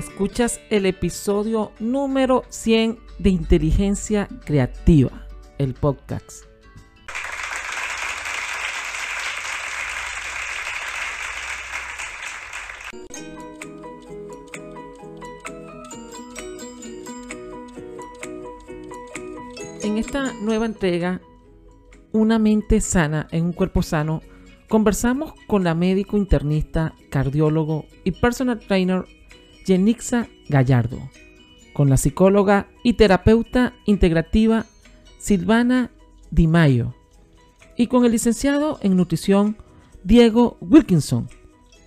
Escuchas el episodio número 100 de Inteligencia Creativa, el podcast. En esta nueva entrega, Una mente sana en un cuerpo sano, conversamos con la médico internista, cardiólogo y personal trainer Yenixa Gallardo, con la psicóloga y terapeuta integrativa Silvana Di Mayo y con el licenciado en nutrición Diego Wilkinson.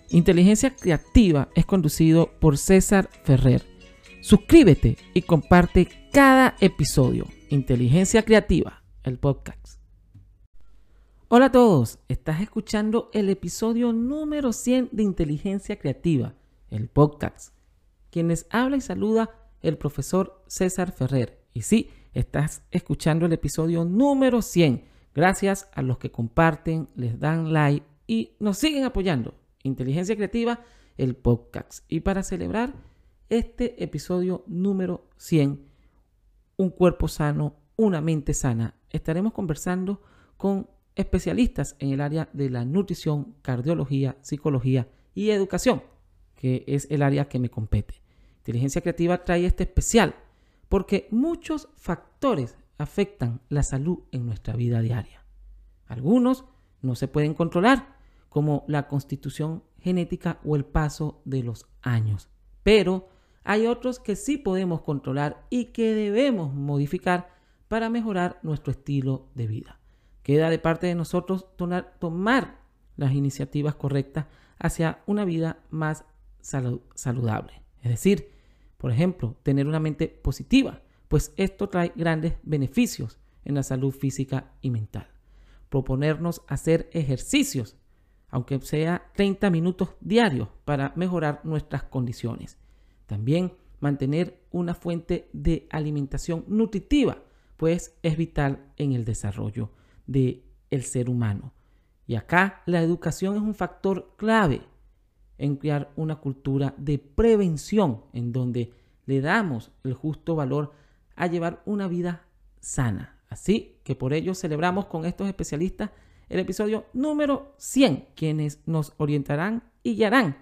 Inteligencia Creativa es conducido por César Ferrer. Suscríbete y comparte cada episodio. Inteligencia Creativa, el podcast. Hola a todos, estás escuchando el episodio número 100 de Inteligencia Creativa, el podcast. Quienes habla y saluda el profesor César Ferrer. Y sí, estás escuchando el episodio número 100. Gracias a los que comparten, les dan like y nos siguen apoyando. Inteligencia Creativa, el podcast. Y para celebrar este episodio número 100, un cuerpo sano, una mente sana, estaremos conversando con especialistas en el área de la nutrición, cardiología, psicología y educación, que es el área que me compete. Inteligencia creativa trae este especial porque muchos factores afectan la salud en nuestra vida diaria. Algunos no se pueden controlar, como la constitución genética o el paso de los años. Pero hay otros que sí podemos controlar y que debemos modificar para mejorar nuestro estilo de vida. Queda de parte de nosotros tomar las iniciativas correctas hacia una vida más saludable. Es decir, por ejemplo, tener una mente positiva, pues esto trae grandes beneficios en la salud física y mental. Proponernos hacer ejercicios, aunque sea 30 minutos diarios, para mejorar nuestras condiciones. También mantener una fuente de alimentación nutritiva, pues es vital en el desarrollo del el ser humano. Y acá la educación es un factor clave en crear una cultura de prevención en donde le damos el justo valor a llevar una vida sana. Así que por ello celebramos con estos especialistas el episodio número 100, quienes nos orientarán y guiarán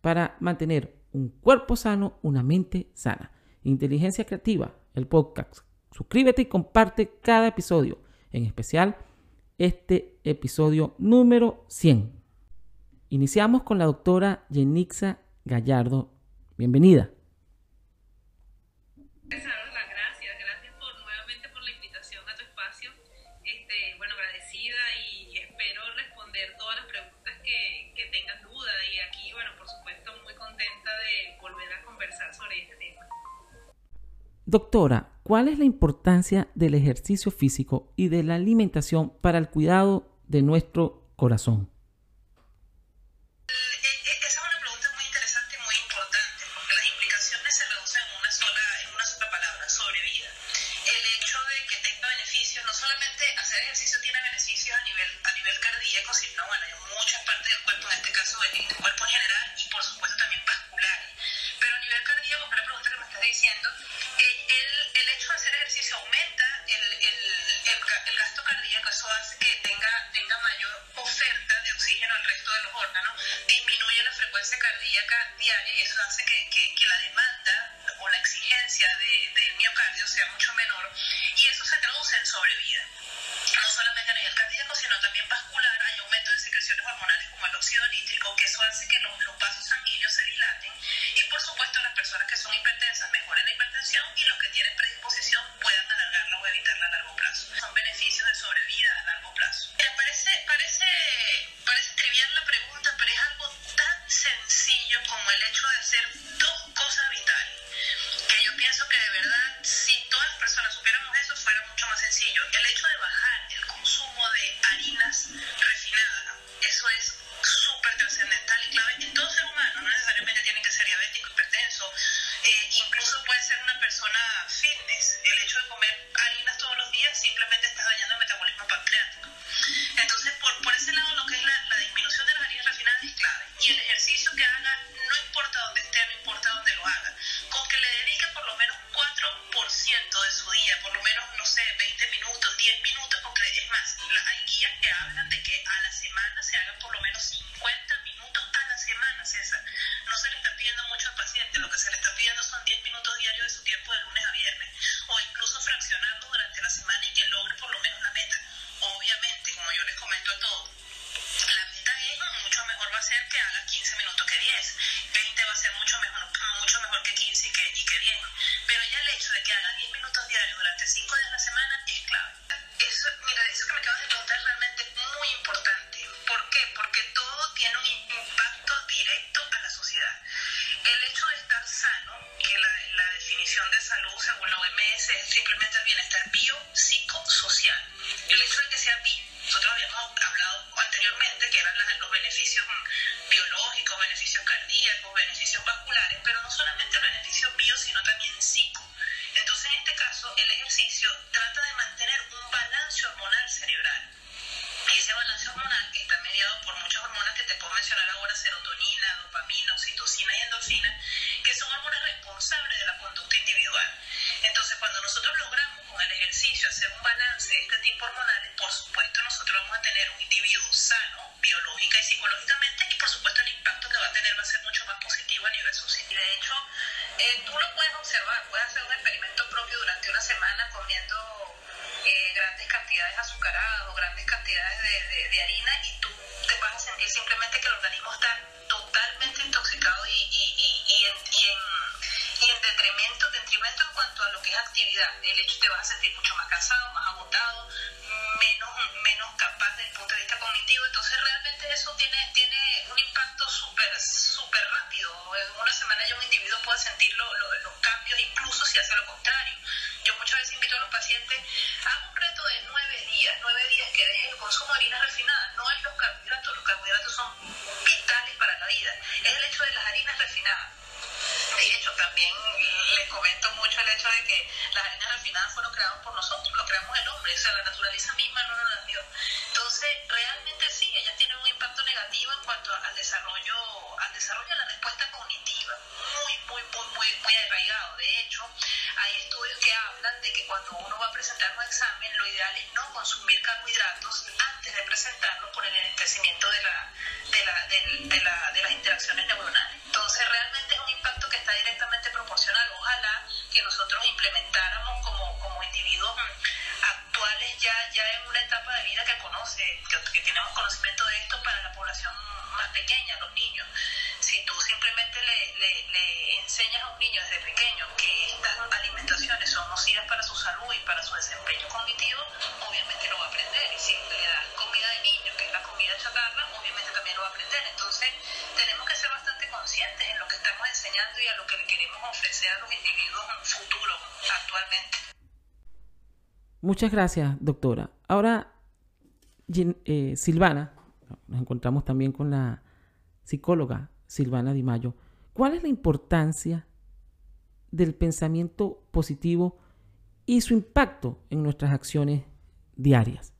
para mantener un cuerpo sano, una mente sana. Inteligencia Creativa, el podcast. Suscríbete y comparte cada episodio en especial este episodio número 100. Iniciamos con la doctora Yenixa Gallardo. Bienvenida. Gracias, gracias por nuevamente por la invitación a tu espacio. Bueno, agradecida y espero responder todas las preguntas que, que tengan duda. Y aquí, bueno, por supuesto, muy contenta de volver a conversar sobre tema. Doctora, ¿Cuál es la importancia del ejercicio físico y de la alimentación para el cuidado de nuestro corazón? Y el ejercicio que haga, no importa dónde esté, no importa dónde lo haga, el ejercicio trata de mantener un balance hormonal cerebral. Y ese balance hormonal está mediado por muchas hormonas que te puedo mencionar ahora, serotonina, dopamina, actividad. El hecho te vas a sentir mucho más cansado, más agotado, menos, menos capaz desde el punto de vista cognitivo. Entonces realmente eso tiene, tiene un impacto súper súper rápido. En una semana ya un individuo puede sentir lo- lo- los cambios, incluso si hace lo contrario. Yo muchas veces invito a los pacientes a un reto de nueve días, nueve días que dejen el consumo de harinas refinadas. No es los carbohidratos, los carbohidratos son vitales para la vida. Es el hecho de las harinas refinadas. De hecho, también les comento mucho el hecho de que las harinas refinadas fueron creadas por nosotros, lo creamos el hombre, o sea, la naturaleza misma no nos las dio. Entonces, realmente sí, ellas tienen un impacto negativo en cuanto al desarrollo, al desarrollo de la respuesta cognitiva, muy, muy, muy, muy, muy arraigado. De hecho, hay estudios que hablan de que cuando uno va a presentar un examen, lo ideal es no consumir carbohidratos antes de presentarlo por el enlentecimiento de, la, de, la, del- de, la, de las interacciones neuronales. Entonces, realmente Ojalá que nosotros implementáramos como, como individuos actuales ya, ya en una etapa de vida que conoce, que, que tenemos conocimiento de esto para la población más pequeña, los niños. Si tú simplemente le, le, le enseñas a un niño desde pequeño que estas alimentaciones son nocivas para su salud y para su desempeño cognitivo, obviamente lo va a aprender. Y si le das comida de niño, que es la comida chatarra, obviamente también lo va a aprender. Entonces, tenemos que ser bastante conscientes en lo que estamos enseñando y a lo que le queremos ofrecer a los individuos futuros actualmente. Muchas gracias, doctora. Ahora, eh, Silvana, nos encontramos también con la psicóloga Silvana Di Mayo. ¿Cuál es la importancia del pensamiento positivo y su impacto en nuestras acciones diarias?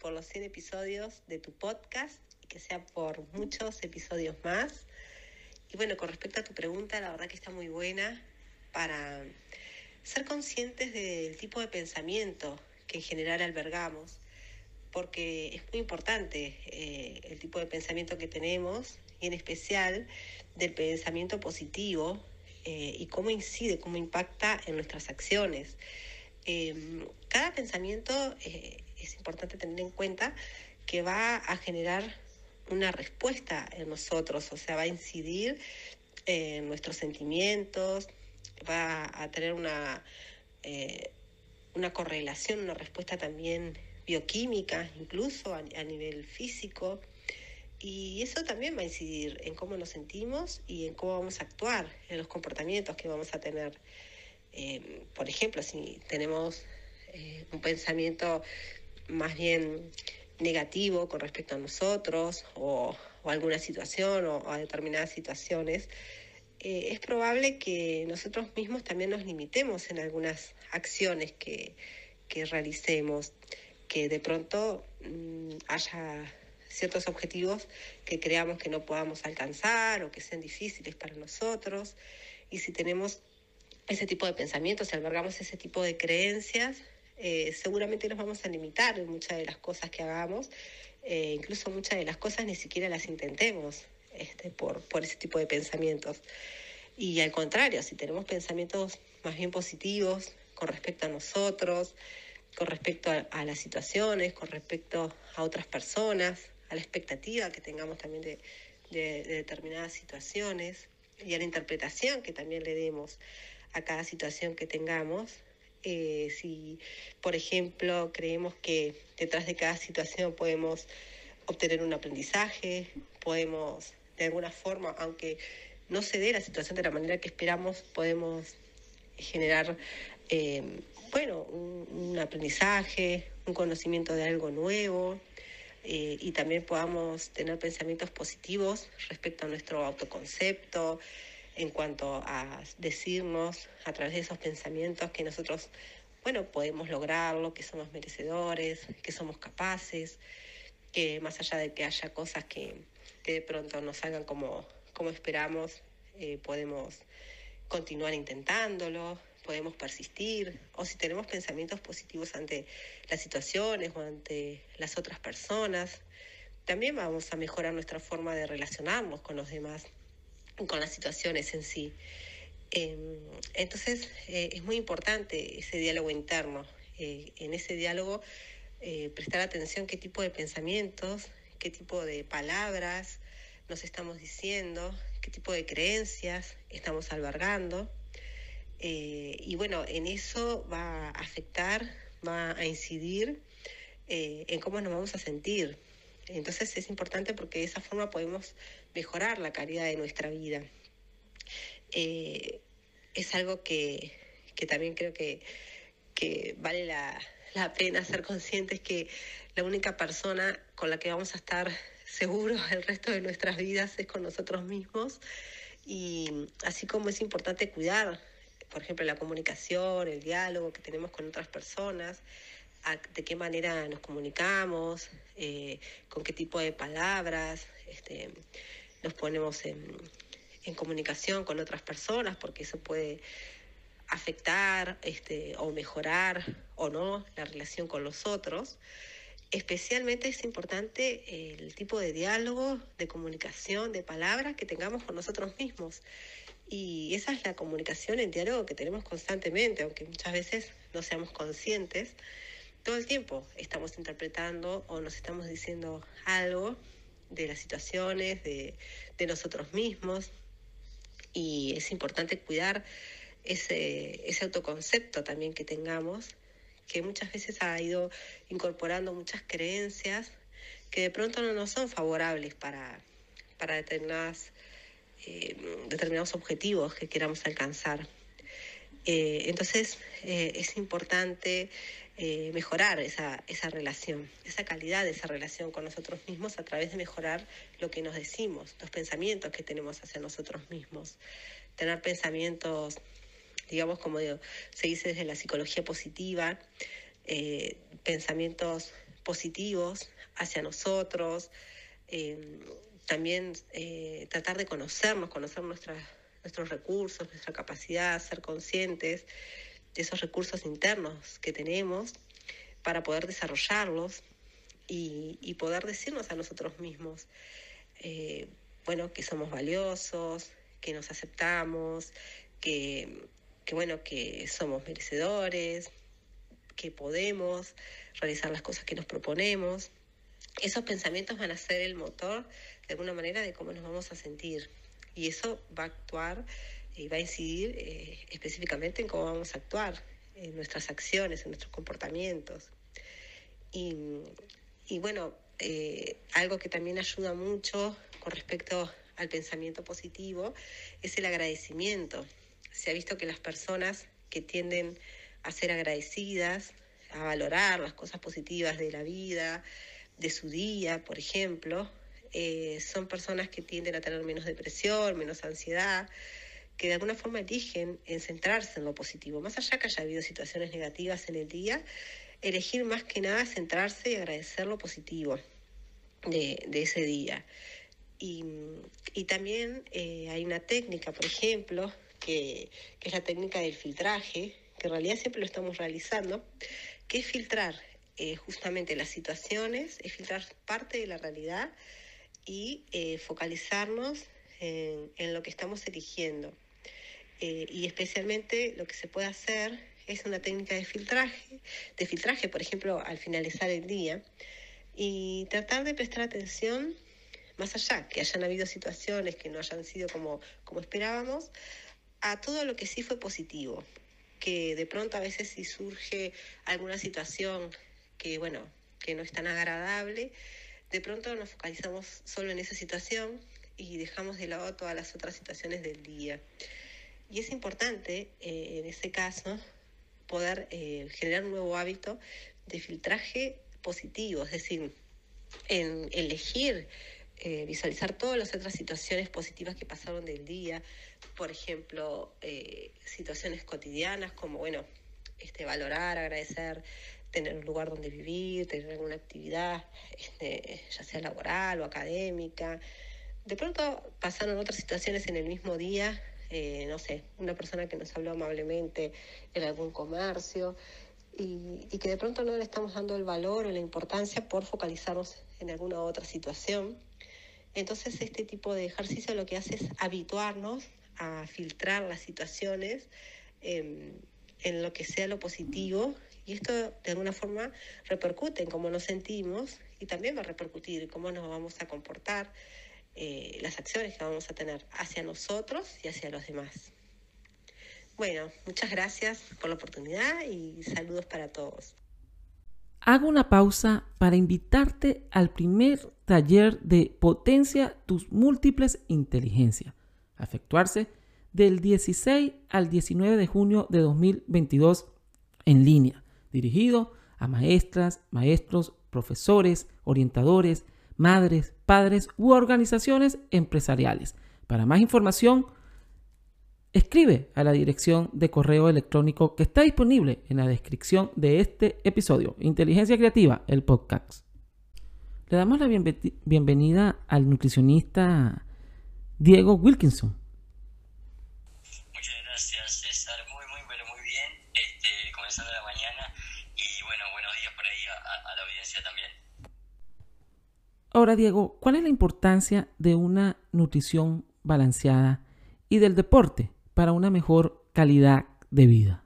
Por los 100 episodios de tu podcast que sea por muchos episodios más. Y bueno, con respecto a tu pregunta, la verdad que está muy buena para ser conscientes del tipo de pensamiento que en general albergamos, porque es muy importante eh, el tipo de pensamiento que tenemos y en especial del pensamiento positivo eh, y cómo incide, cómo impacta en nuestras acciones. Eh, cada pensamiento eh, es importante tener en cuenta que va a generar una respuesta en nosotros, o sea, va a incidir en nuestros sentimientos, va a tener una, eh, una correlación, una respuesta también bioquímica, incluso a, nivel físico. Y eso también va a incidir en cómo nos sentimos y en cómo vamos a actuar, en los comportamientos que vamos a tener. Eh, por ejemplo, si tenemos eh, un pensamiento más bien negativo con respecto a nosotros o, o alguna situación o, o a determinadas situaciones, eh, es probable que nosotros mismos también nos limitemos en algunas acciones que, que realicemos, que de pronto mmm, haya ciertos objetivos que creamos que no podamos alcanzar o que sean difíciles para nosotros. Y si tenemos ese tipo de pensamientos, si albergamos ese tipo de creencias, eh, seguramente nos vamos a limitar en muchas de las cosas que hagamos, eh, incluso muchas de las cosas ni siquiera las intentemos este, por, por ese tipo de pensamientos. Y al contrario, si tenemos pensamientos más bien positivos con respecto a nosotros, con respecto a, las situaciones, con respecto a otras personas, a la expectativa que tengamos también de, de, determinadas situaciones y a la interpretación que también le demos a cada situación que tengamos. Eh, si, por ejemplo, creemos que detrás de cada situación podemos obtener un aprendizaje, podemos de alguna forma, aunque no se dé la situación de la manera que esperamos, podemos generar, eh, bueno, un, aprendizaje, un conocimiento de algo nuevo eh, y también podamos tener pensamientos positivos respecto a nuestro autoconcepto, en cuanto a decirnos a través de esos pensamientos que nosotros, bueno, podemos lograrlo, que somos merecedores, que somos capaces, que más allá de que haya cosas que, que de pronto no salgan como como esperamos, eh, podemos continuar intentándolo, podemos persistir, o si tenemos pensamientos positivos ante las situaciones o ante las otras personas, también vamos a mejorar nuestra forma de relacionarnos con los demás, con las situaciones en sí. Em, entonces eh, es muy importante ese diálogo interno. Eh, en ese diálogo prestar atención qué tipo de pensamientos, qué tipo de palabras, nos estamos diciendo, qué tipo de creencias estamos albergando. Eh, y bueno, en eso va a afectar, va a incidir eh, en cómo nos vamos a sentir. Entonces es importante porque de esa forma podemos mejorar la calidad de nuestra vida. Eh, es algo que, también creo que, que vale la, la pena ser conscientes que la única persona con la que vamos a estar seguro el resto de nuestras vidas es con nosotros mismos. Y así como es importante cuidar, por ejemplo, la comunicación, el diálogo que tenemos con otras personas, de qué manera nos comunicamos, eh, con qué tipo de palabras este, nos ponemos en, comunicación con otras personas, porque eso puede afectar este, o mejorar o no la relación con los otros. Especialmente es importante el tipo de diálogo, de comunicación, de palabras que tengamos con nosotros mismos. Y esa es la comunicación, el diálogo que tenemos constantemente, aunque muchas veces no seamos conscientes. Todo el tiempo estamos interpretando o nos estamos diciendo algo de las situaciones, de, de nosotros mismos. Y es importante cuidar ese, ese autoconcepto también que tengamos que muchas veces ha ido incorporando muchas creencias que de pronto no nos son favorables para, para determinadas, eh, determinados objetivos que queramos alcanzar. Eh, entonces eh, es importante mejorar esa, esa relación, esa calidad de esa relación con nosotros mismos a través de mejorar lo que nos decimos, los pensamientos que tenemos hacia nosotros mismos. Tener pensamientos digamos, como se dice desde la psicología positiva, eh, pensamientos positivos hacia nosotros, eh, también eh, tratar de conocernos, conocer nuestros recursos, nuestra capacidad, ser conscientes de esos recursos internos que tenemos para poder desarrollarlos y, y poder decirnos a nosotros mismos, bueno, que somos valiosos, que nos aceptamos, que que bueno, que somos merecedores, que podemos realizar las cosas que nos proponemos. Esos pensamientos van a ser el motor de alguna manera de cómo nos vamos a sentir. Y eso va a actuar y va a incidir eh, específicamente en cómo vamos a actuar, en nuestras acciones, en nuestros comportamientos. Y, y bueno, eh, algo que también ayuda mucho con respecto al pensamiento positivo es el agradecimiento se ha visto que las personas que tienden a ser agradecidas, a valorar las cosas positivas de la vida, de su día, por ejemplo, eh, son personas que tienden a tener menos depresión, menos ansiedad, que de alguna forma eligen en centrarse en lo positivo. Más allá que haya habido situaciones negativas en el día, elegir más que nada centrarse y agradecer lo positivo de, ese día. Y, también eh, hay una técnica, por ejemplo, que, es la técnica del filtraje, que en realidad siempre lo estamos realizando, que es filtrar eh, justamente las situaciones, es filtrar parte de la realidad y eh, focalizarnos en, lo que estamos eligiendo. Eh, y especialmente lo que se puede hacer es una técnica de filtraje, de filtraje, por ejemplo, al finalizar el día, y tratar de prestar atención más allá, que hayan habido situaciones que no hayan sido como, como esperábamos, a todo lo que sí fue positivo, que de pronto a veces si surge alguna situación que, bueno, que no es tan agradable, de pronto nos focalizamos solo en esa situación y dejamos de lado todas las otras situaciones del día. Y es importante, eh, en ese caso, poder eh, generar un nuevo hábito de filtraje positivo, es decir, en elegir eh, visualizar todas las otras situaciones positivas que pasaron del día, por ejemplo, situaciones cotidianas como, bueno, este, valorar, agradecer, tener un lugar donde vivir, tener alguna actividad, este, ya sea laboral o académica. De pronto pasaron otras situaciones en el mismo día, eh, no sé, una persona que nos habló amablemente en algún comercio y, que de pronto no le estamos dando el valor o la importancia por focalizarnos en alguna otra situación. Entonces este tipo de ejercicio lo que hace es habituarnos a filtrar las situaciones en, en lo que sea lo positivo y esto de alguna forma repercute en cómo nos sentimos y también va a repercutir en cómo nos vamos a comportar, eh, las acciones que vamos a tener hacia nosotros y hacia los demás. Bueno, muchas gracias por la oportunidad y saludos para todos. Hago una pausa para invitarte al primer taller de Potencia tus múltiples inteligencias, a efectuarse del 16 al 19 de junio de 2022 en línea, dirigido a maestras, maestros, profesores, orientadores, madres, padres u organizaciones empresariales. Para más información, escribe a la dirección de correo electrónico que está disponible en la descripción de este episodio. Inteligencia Creativa, el podcast. Le damos la bienvenida al nutricionista Diego Wilkinson. Muchas gracias, César. Muy, muy, pero muy bien. Este, comenzando la mañana y bueno, buenos días por ahí a, a la audiencia también. Ahora, Diego, ¿cuál es la importancia de una nutrición balanceada y del deporte para una mejor calidad de vida?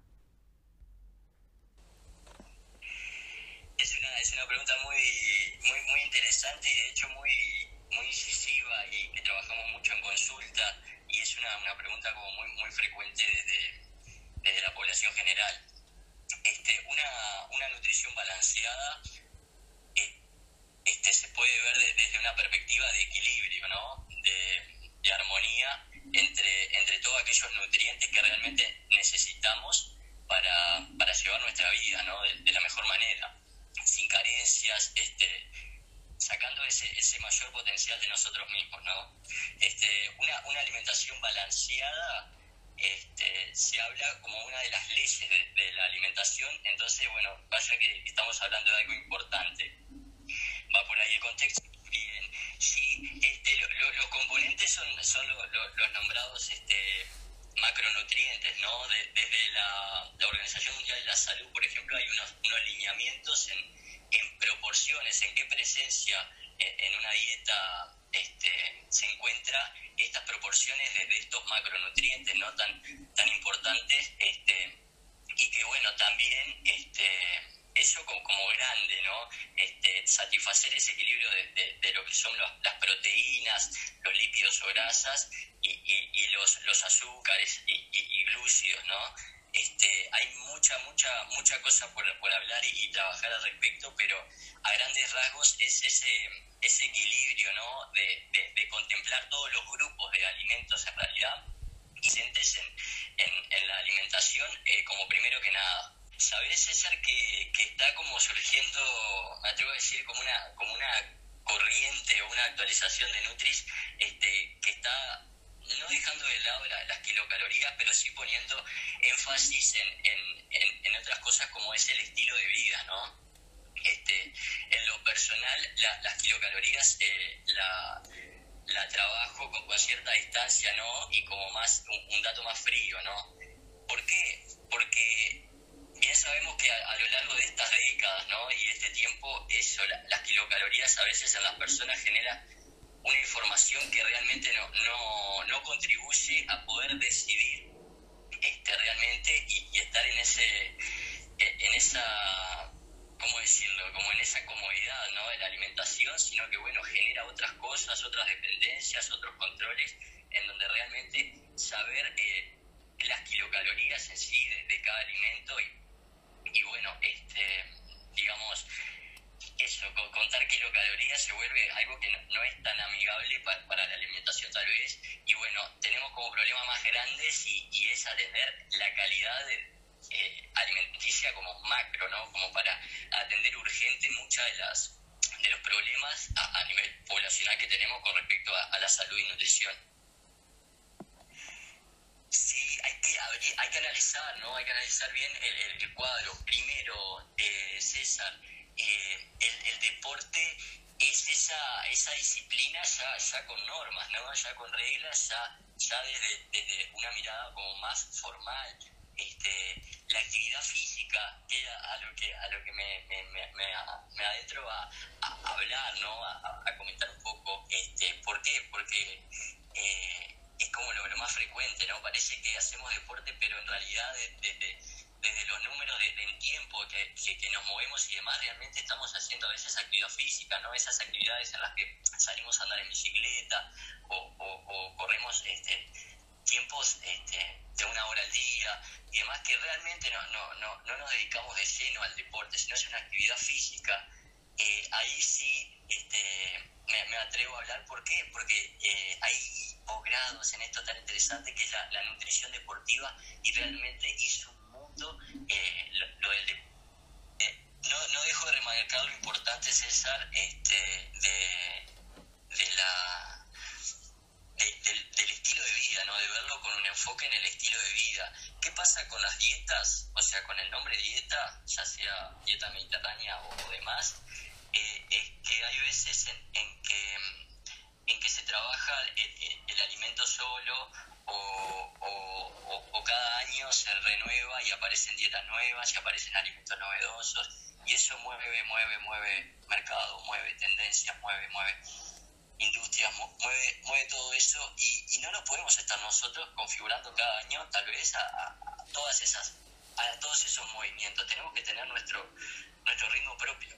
Es una, es una pregunta muy, muy, muy interesante y de hecho muy, muy incisiva y que trabajamos mucho en consulta y es una, una pregunta como muy, muy frecuente desde, desde la población general. Este, una, una nutrición balanceada eh, este, se puede ver de- desde una perspectiva de equilibrio, ¿no? de, de armonía entre, entre todos aquellos nutrientes que realmente necesitamos para, para llevar nuestra vida ¿no? de, de la mejor manera, sin carencias, este, sacando ese, ese mayor potencial de nosotros mismos. ¿no? Este, una, una alimentación balanceada este, se habla como una de las leyes de, de la alimentación, entonces, bueno, vaya que estamos hablando de algo importante. Va por ahí el contexto. Bien, sí, este, lo- lo- los componentes son, son lo- lo- los nombrados este, macronutrientes, ¿no? De- desde la, la Organización Mundial de la Salud, por ejemplo, hay unos, unos lineamientos en, en proporciones, en qué presencia en, una dieta este, se encuentra estas proporciones de, estos macronutrientes, ¿no? Tan, tan importantes, este, y que bueno, también este, eso como, grande, ¿no? Satisfacer ese equilibrio de, de- lo que son las proteínas, los lípidos o grasas y, y- y los, los azúcares y, y- y glúcidos, ¿no? Este, hay mucha, mucha, mucha cosa por, por hablar y, trabajar al respecto, pero a grandes rasgos es ese, ese equilibrio, ¿no? De, contemplar todos los grupos de alimentos en realidad presentes en, en- en la alimentación eh, como primero que nada. ¿Sabés, César, que, que está como surgiendo, me atrevo a decir, como una, como una corriente o una actualización de Nutris este, que está no dejando de lado la- las kilocalorías, pero sí poniendo énfasis en, en- otras cosas como es el estilo de vida, ¿no? Este, en lo personal, la- las kilocalorías eh, la, la trabajo con, con cierta distancia, ¿no? Y como más, un, dato más frío, ¿no? ¿Por qué? Porque bien sabemos que a, lo largo de estas décadas, ¿no? Y este tiempo, eso, la- las kilocalorías a veces en las personas genera una información que realmente no, no, no contribuye a poder decidir este, realmente y, estar en ese en esa ¿cómo decirlo? Como en esa comodidad, ¿no? De la alimentación, sino que, bueno, genera otras cosas, otras dependencias, otros controles, en donde realmente saber eh, las kilocalorías en sí de, cada alimento y, bueno, este, digamos, eso, contar kilocalorías se vuelve algo que no, es tan amigable para la alimentación tal vez, y bueno, tenemos como problema más grandes y, y es atender la calidad de eh, alimenticia como macro, ¿no? Como para atender urgente muchas de las de los problemas a, nivel poblacional que tenemos con respecto a, la salud y nutrición. Sí, hay que, hay que analizar, ¿no? Hay que analizar bien el, cuadro. Primero, eh, César, eh, el, el, deporte es esa, esa disciplina ya, con normas, ¿no? Ya con reglas, ya, ya desde, desde una mirada como más formal, este, la actividad física, que es a lo que, a lo que me, me, me, me adentro a, hablar, ¿no? A, a, comentar un poco. Este, ¿Por qué? Porque eh, es como lo, más frecuente, ¿no? Parece que hacemos deporte, pero en realidad desde, desde los números de, en tiempo que, que, nos movemos y demás, realmente estamos haciendo a veces actividad física, ¿no? Esas actividades en las que salimos a andar en bicicleta o, o, o corremos este, tiempos este, de una hora al día y demás que realmente no, no, no, no nos dedicamos de lleno al deporte, sino es una actividad física, eh, ahí sí este, me, atrevo a hablar. ¿Por qué? Porque eh, hay posgrados en esto tan interesante que es la, nutrición deportiva y realmente es eh, deporte. no, no dejo de remarcar lo importante, César, este, de, de la del estilo de vida, ¿no? de verlo con un enfoque en el estilo de vida. ¿Qué pasa con las dietas? O sea, con el nombre dieta, ya sea dieta mediterránea o, demás, eh, es que hay veces en, que, en que se trabaja el, alimento solo o, o, cada año se renueva y aparecen dietas nuevas y aparecen alimentos novedosos y eso mueve, mueve, mueve mercado, mueve tendencias, mueve, mueve industria mueve, mueve todo eso y, no nos podemos estar nosotros configurando cada año tal vez a, todas esas a todos esos movimientos. Tenemos que tener nuestro nuestro ritmo propio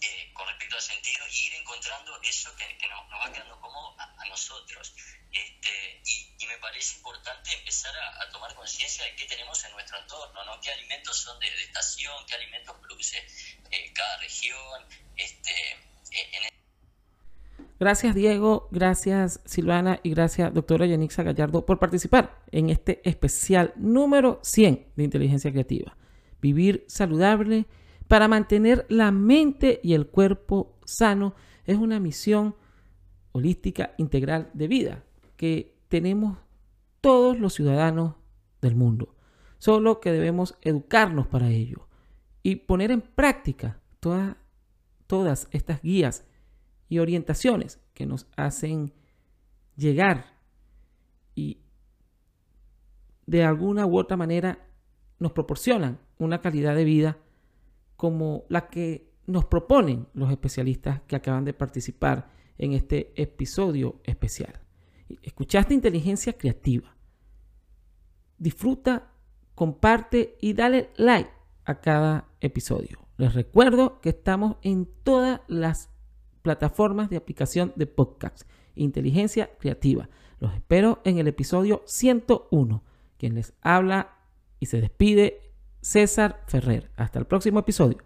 eh, con respecto al sentido y ir encontrando eso que, nos, va quedando como a, nosotros. y, parece importante empezar a, tomar conciencia de qué tenemos en nuestro entorno ¿no? qué alimentos son de, estación qué alimentos produce eh, cada región este, eh, en Gracias Diego, gracias Silvana y gracias doctora Yanixa Gallardo por participar en este especial número 100 de inteligencia creativa. Vivir saludable para mantener la mente y el cuerpo sano es una misión holística integral de vida que tenemos todos los ciudadanos del mundo. Solo que debemos educarnos para ello y poner en práctica todas, todas estas guías y orientaciones que nos hacen llegar y de alguna u otra manera nos proporcionan una calidad de vida como la que nos proponen los especialistas que acaban de participar en este episodio especial. Escuchaste inteligencia creativa. Disfruta, comparte y dale like a cada episodio. Les recuerdo que estamos en todas las plataformas de aplicación de podcast. Inteligencia creativa. Los espero en el episodio 101. Quien les habla y se despide, César Ferrer. Hasta el próximo episodio.